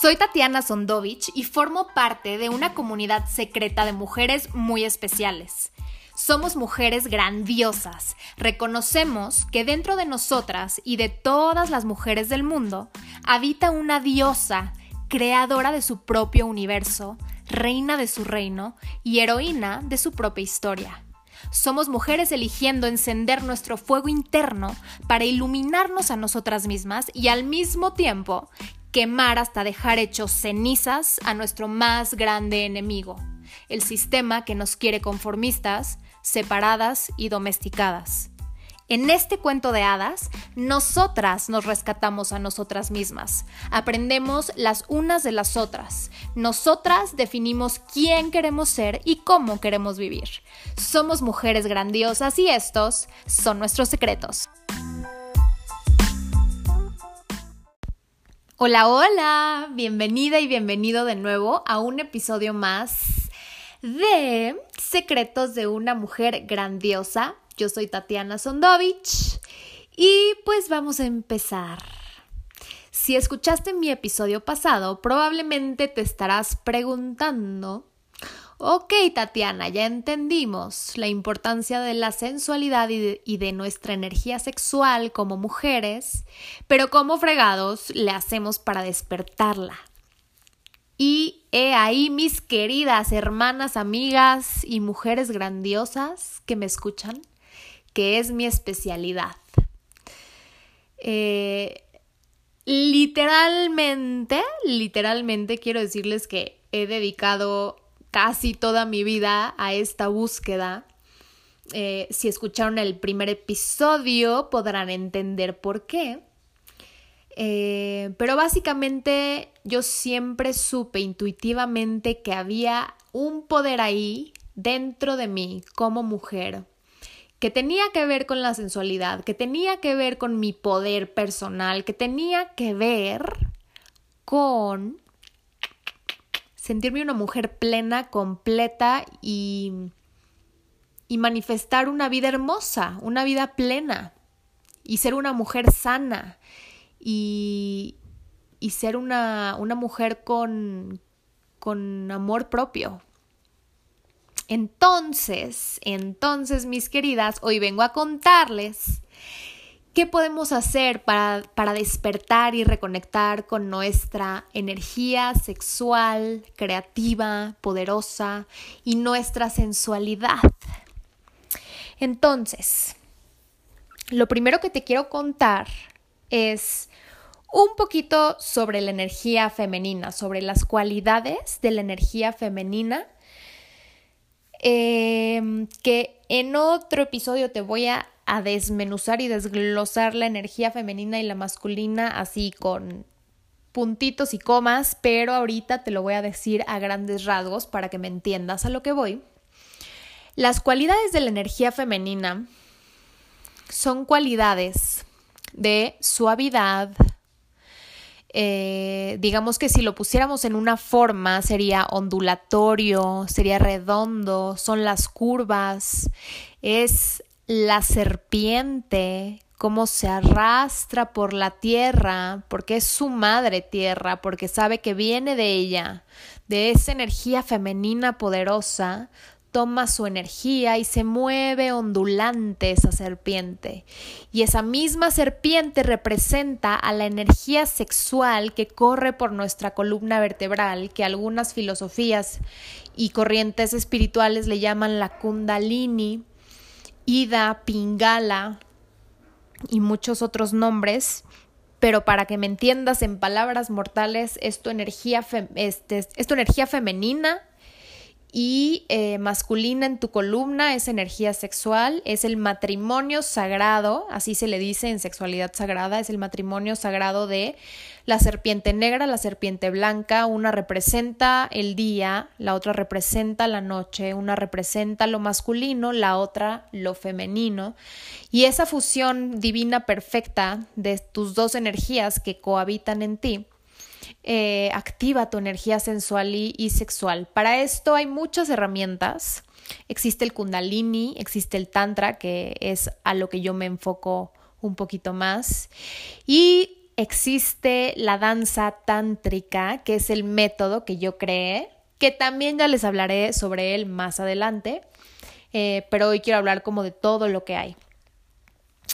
Soy Tatiana Sondovich y formo parte de una comunidad secreta de mujeres muy especiales. Somos mujeres grandiosas. Reconocemos que dentro de nosotras y de todas las mujeres del mundo habita una diosa, creadora de su propio universo, reina de su reino y heroína de su propia historia. Somos mujeres eligiendo encender nuestro fuego interno para iluminarnos a nosotras mismas y al mismo tiempo quemar hasta dejar hechos cenizas a nuestro más grande enemigo, el sistema que nos quiere conformistas, separadas y domesticadas. En este cuento de hadas, nosotras nos rescatamos a nosotras mismas, aprendemos las unas de las otras, nosotras definimos quién queremos ser y cómo queremos vivir. Somos mujeres grandiosas y estos son nuestros secretos. Hola, hola, bienvenida y bienvenido de nuevo a un episodio más de Secretos de una mujer grandiosa. Yo soy Tatiana Sondovich y pues vamos a empezar. Si escuchaste mi episodio pasado, probablemente te estarás preguntando, ok Tatiana, ya entendimos la importancia de la sensualidad y de, nuestra energía sexual como mujeres, pero ¿cómo fregados le hacemos para despertarla? Y he ahí mis queridas hermanas, amigas y mujeres grandiosas que me escuchan, que es mi especialidad. Eh, literalmente, literalmente quiero decirles que he dedicado casi toda mi vida a esta búsqueda. Eh, si escucharon el primer episodio podrán entender por qué. Eh, pero básicamente yo siempre supe intuitivamente que había un poder ahí dentro de mí como mujer que tenía que ver con la sensualidad, que tenía que ver con mi poder personal, que tenía que ver con sentirme una mujer plena, completa y, y manifestar una vida hermosa, una vida plena y ser una mujer sana y, y ser una, una mujer con, con amor propio. Entonces, entonces, mis queridas, hoy vengo a contarles qué podemos hacer para, para, despertar y reconectar con nuestra energía sexual, creativa, poderosa y nuestra sensualidad. Entonces, lo primero que te quiero contar es un poquito sobre la energía femenina, sobre las cualidades de la energía femenina, eh, que en otro episodio te voy a, a desmenuzar y desglosar la energía femenina y la masculina así con puntitos y comas, pero ahorita te lo voy a decir a grandes rasgos para que me entiendas a lo que voy. Las cualidades de la energía femenina son cualidades de suavidad, eh, digamos que si lo pusiéramos en una forma sería ondulatorio, sería redondo, son las curvas, es la serpiente, cómo se arrastra por la tierra, porque es su madre tierra, porque sabe que viene de ella, de esa energía femenina poderosa, toma su energía y se mueve ondulante esa serpiente. Y esa misma serpiente representa a la energía sexual que corre por nuestra columna vertebral, que algunas filosofías y corrientes espirituales le llaman la kundalini, ida, pingala y muchos otros nombres. Pero para que me entiendas en palabras mortales, es tu energía, este, es tu energía femenina y eh, masculina en tu columna es energía sexual, es el matrimonio sagrado, así se le dice en sexualidad sagrada, es el matrimonio sagrado de la serpiente negra, la serpiente blanca, una representa el día, la otra representa la noche, una representa lo masculino, la otra lo femenino, y esa fusión divina perfecta de tus dos energías que cohabitan en ti eh, activa tu energía sensual y, sexual. Para esto hay muchas herramientas. Existe el kundalini, existe el tantra, que es a lo que yo me enfoco un poquito más. Y existe la danza tántrica, que es el método que yo creé, que también ya les hablaré sobre él más adelante, eh, pero hoy quiero hablar como de todo lo que hay.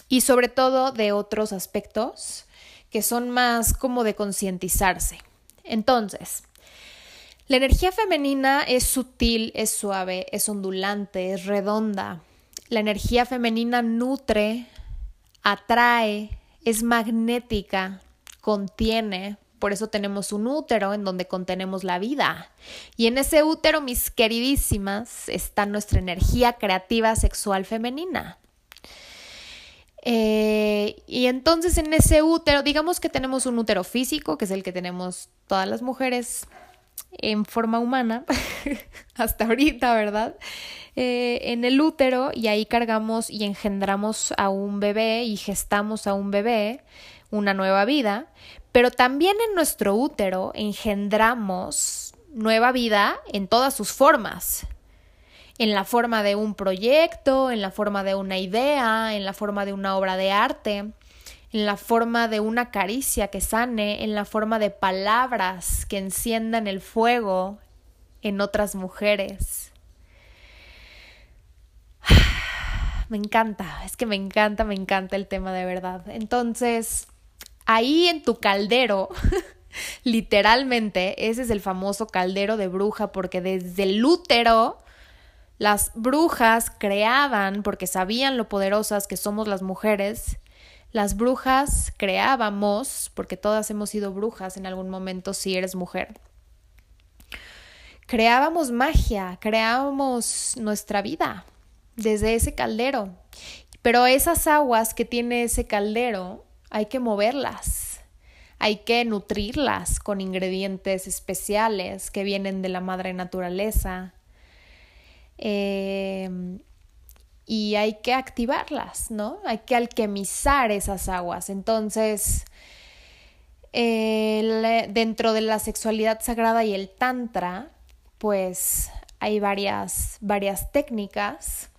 Y sobre todo de otros aspectos que son más como de concientizarse. Entonces, la energía femenina es sutil, es suave, es ondulante, es redonda. La energía femenina nutre, atrae, es magnética, contiene, por eso tenemos un útero en donde contenemos la vida. Y en ese útero, mis queridísimas, está nuestra energía creativa sexual femenina. Eh, y entonces en ese útero, digamos que tenemos un útero físico, que es el que tenemos todas las mujeres en forma humana, hasta ahorita, ¿verdad? Eh, en el útero y ahí cargamos y engendramos a un bebé y gestamos a un bebé, una nueva vida, pero también en nuestro útero engendramos nueva vida en todas sus formas, en la forma de un proyecto, en la forma de una idea, en la forma de una obra de arte, en la forma de una caricia que sane, en la forma de palabras que enciendan el fuego en otras mujeres. me encanta, es que me encanta, me encanta el tema de verdad. Entonces, ahí en tu caldero, literalmente, ese es el famoso caldero de bruja, porque desde el útero las brujas creaban, porque sabían lo poderosas que somos las mujeres, las brujas creábamos, porque todas hemos sido brujas en algún momento si eres mujer. Creábamos magia, creábamos nuestra vida, desde ese caldero. Pero esas aguas que tiene ese caldero hay que moverlas, hay que nutrirlas con ingredientes especiales que vienen de la madre naturaleza. Eh, y hay que activarlas, ¿no? Hay que alquimizar esas aguas. Entonces, dentro de la sexualidad sagrada y el tantra, pues hay varias, varias técnicas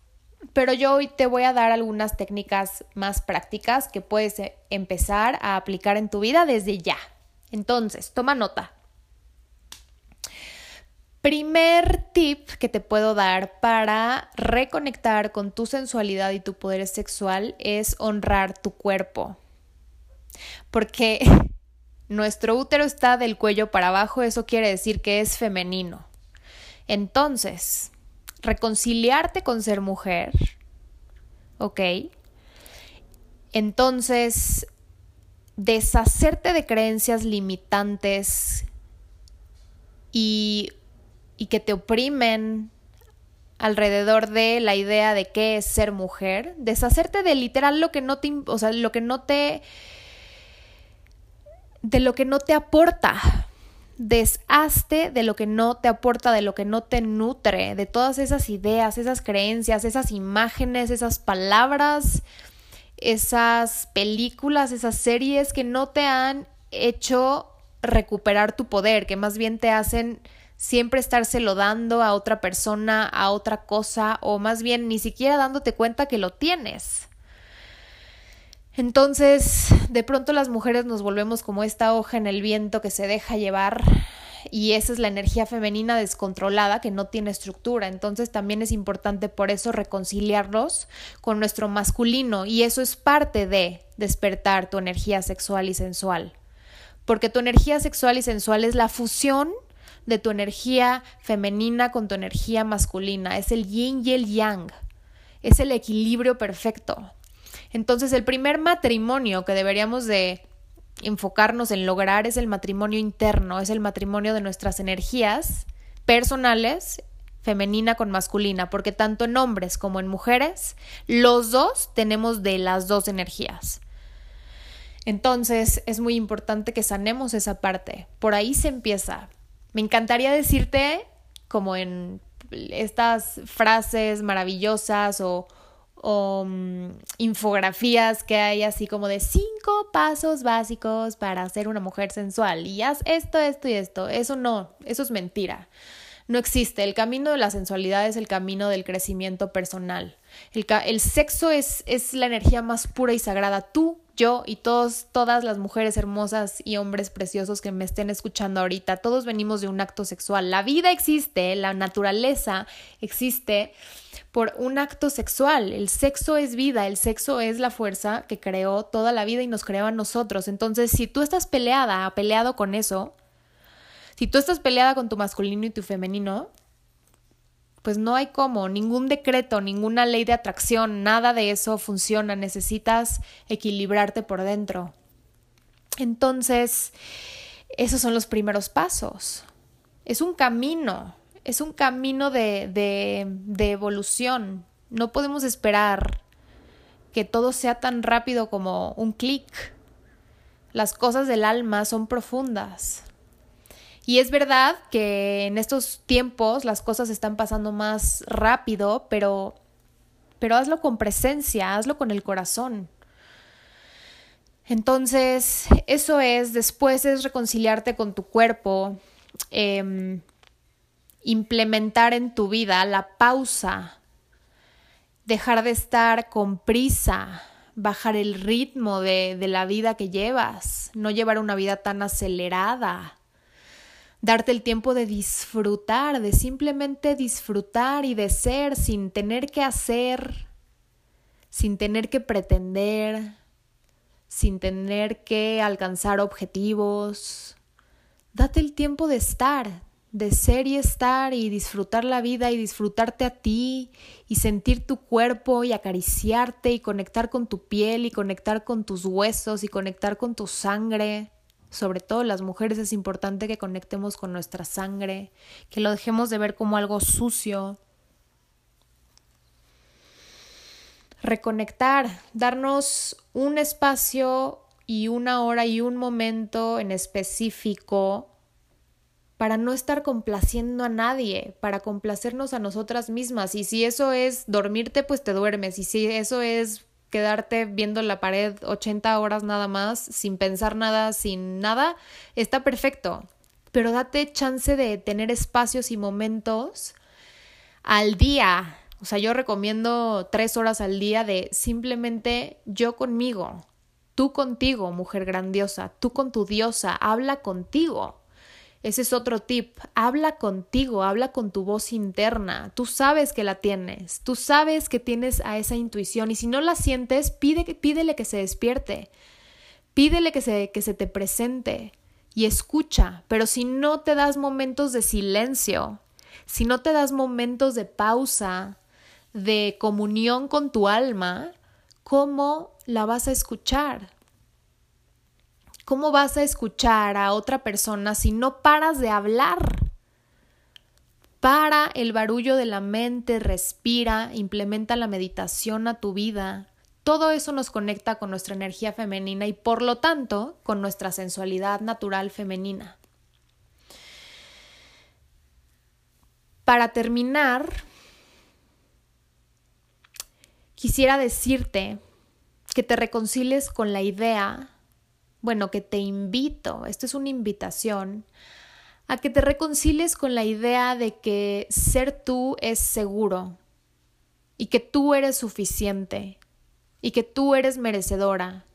pero yo hoy te voy a dar algunas técnicas más prácticas que puedes eh, empezar a aplicar en tu vida desde ya. Entonces, toma nota. Primer tip que te puedo dar para reconectar con tu sensualidad y tu poder sexual es honrar tu cuerpo. Porque nuestro útero está del cuello para abajo, eso quiere decir que es femenino. Entonces, reconciliarte con ser mujer, ¿ok? Entonces, deshacerte de creencias limitantes y, y que te oprimen alrededor de la idea de qué es ser mujer, deshacerte de literal lo que no te, o sea, lo que no te de lo que no te aporta, deshazte de lo que no te aporta, de lo que no te nutre, de todas esas ideas, esas creencias, esas imágenes, esas palabras, esas películas, esas series que no te han hecho recuperar tu poder, que más bien te hacen siempre estárselo dando a otra persona, a otra cosa, o más bien ni siquiera dándote cuenta que lo tienes. Entonces, de pronto las mujeres nos volvemos como esta hoja en el viento que se deja llevar y esa es la energía femenina descontrolada que no tiene estructura. Entonces también es importante por eso reconciliarnos con nuestro masculino y eso es parte de despertar tu energía sexual y sensual. Porque tu energía sexual y sensual es la fusión de tu energía femenina con tu energía masculina, es el yin y el yang, es el equilibrio perfecto. Entonces, el primer matrimonio que deberíamos de enfocarnos en lograr es el matrimonio interno, es el matrimonio de nuestras energías personales, femenina con masculina, porque tanto en hombres como en mujeres, los dos tenemos de las dos energías. Entonces, es muy importante que sanemos esa parte. Por ahí se empieza. Me encantaría decirte como en estas frases maravillosas o, o mm, infografías que hay así como de cinco pasos básicos para ser una mujer sensual y haz esto, esto y esto. Eso no, eso es mentira. No existe. El camino de la sensualidad es el camino del crecimiento personal. El, el sexo es, es la energía más pura y sagrada. Tú yo y todos, todas las mujeres hermosas y hombres preciosos que me estén escuchando ahorita, todos venimos de un acto sexual. La vida existe, la naturaleza existe por un acto sexual. El sexo es vida, el sexo es la fuerza que creó toda la vida y nos creó a nosotros. Entonces, si tú estás peleada, peleado con eso, si tú estás peleada con tu masculino y tu femenino, pues no hay cómo, ningún decreto, ninguna ley de atracción, nada de eso funciona, necesitas equilibrarte por dentro. Entonces, esos son los primeros pasos. Es un camino, es un camino de, de, de evolución. No podemos esperar que todo sea tan rápido como un clic. Las cosas del alma son profundas. Y es verdad que en estos tiempos las cosas están pasando más rápido, pero, pero hazlo con presencia, hazlo con el corazón. Entonces, eso es, después es reconciliarte con tu cuerpo, em, implementar en tu vida la pausa, dejar de estar con prisa, bajar el ritmo de, de la vida que llevas, no llevar una vida tan acelerada darte el tiempo de disfrutar, de simplemente disfrutar y de ser sin tener que hacer, sin tener que pretender, sin tener que alcanzar objetivos. Date el tiempo de estar, de ser y estar y disfrutar la vida y disfrutarte a ti y sentir tu cuerpo y acariciarte y conectar con tu piel y conectar con tus huesos y conectar con tu sangre sobre todo las mujeres es importante que conectemos con nuestra sangre, que lo dejemos de ver como algo sucio. Reconectar, darnos un espacio y una hora y un momento en específico para no estar complaciendo a nadie, para complacernos a nosotras mismas. Y si eso es dormirte, pues te duermes. Y si eso es quedarte viendo la pared 80 horas nada más, sin pensar nada, sin nada, está perfecto. Pero date chance de tener espacios y momentos al día. O sea, yo recomiendo tres horas al día de simplemente yo conmigo, tú contigo, mujer grandiosa, tú con tu diosa, habla contigo. Ese es otro tip. Habla contigo, habla con tu voz interna. Tú sabes que la tienes, tú sabes que tienes a esa intuición y si no la sientes, pide, pídele que se despierte. Pídele que se, que se te presente y escucha, pero si no te das momentos de silencio, si no te das momentos de pausa, de comunión con tu alma, ¿cómo la vas a escuchar? ¿Cómo vas a escuchar a otra persona si no paras de hablar? Para el barullo de la mente, respira, implementa la meditación a tu vida. Todo eso nos conecta con nuestra energía femenina y por lo tanto con nuestra sensualidad natural femenina. Para terminar, quisiera decirte que te reconcilies con la idea bueno, que te invito, esto es una invitación, a que te reconcilies con la idea de que ser tú es seguro y que tú eres suficiente y que tú eres merecedora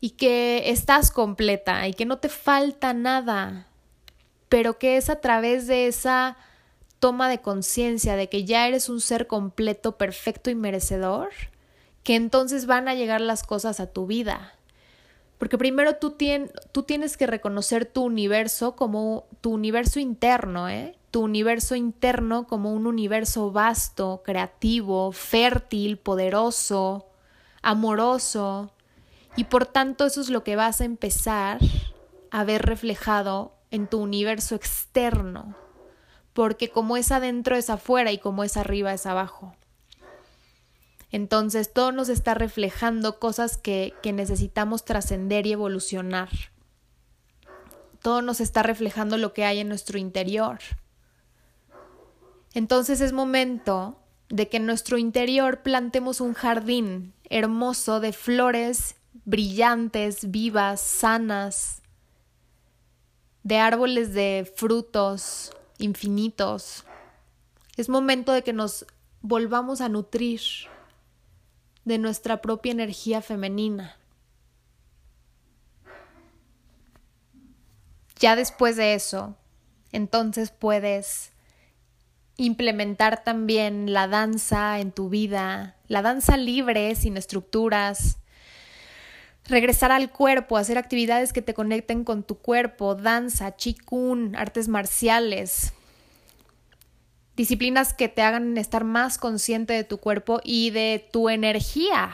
y que estás completa y que no te falta nada, pero que es a través de esa toma de conciencia de que ya eres un ser completo, perfecto y merecedor, que entonces van a llegar las cosas a tu vida porque primero tú, tienes que reconocer tu universo como tu universo interno, ¿eh? Tu universo interno como un universo vasto, creativo, fértil, poderoso, amoroso. Y por tanto eso es lo que vas a empezar a ver reflejado en tu universo externo. Porque como es adentro es afuera y como es arriba es abajo. Entonces todo nos está reflejando cosas que, que necesitamos trascender y evolucionar. Todo nos está reflejando lo que hay en nuestro interior. Entonces es momento de que en nuestro interior plantemos un jardín hermoso de flores brillantes, vivas, sanas, de árboles de frutos infinitos. Es momento de que nos volvamos a nutrir de nuestra propia energía femenina. Ya después de eso, entonces puedes implementar también la danza en tu vida, la danza libre, sin estructuras, regresar al cuerpo, hacer actividades que te conecten con tu cuerpo, danza, chikun, artes marciales, disciplinas que te hagan estar más consciente de tu cuerpo y de tu energía.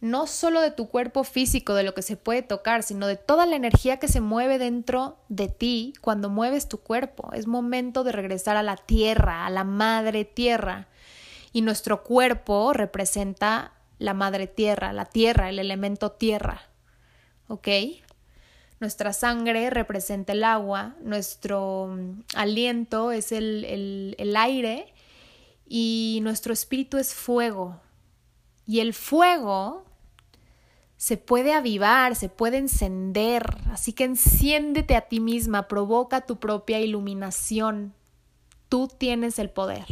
No solo de tu cuerpo físico, de lo que se puede tocar, sino de toda la energía que se mueve dentro de ti cuando mueves tu cuerpo. Es momento de regresar a la tierra, a la madre tierra. Y nuestro cuerpo representa la madre tierra, la tierra, el elemento tierra. ¿Ok? Nuestra sangre representa el agua, nuestro mm, aliento es el, el aire y nuestro espíritu es fuego. Y el fuego se puede avivar, se puede encender, así que enciéndete a ti misma, provoca tu propia iluminación. Tú tienes el poder.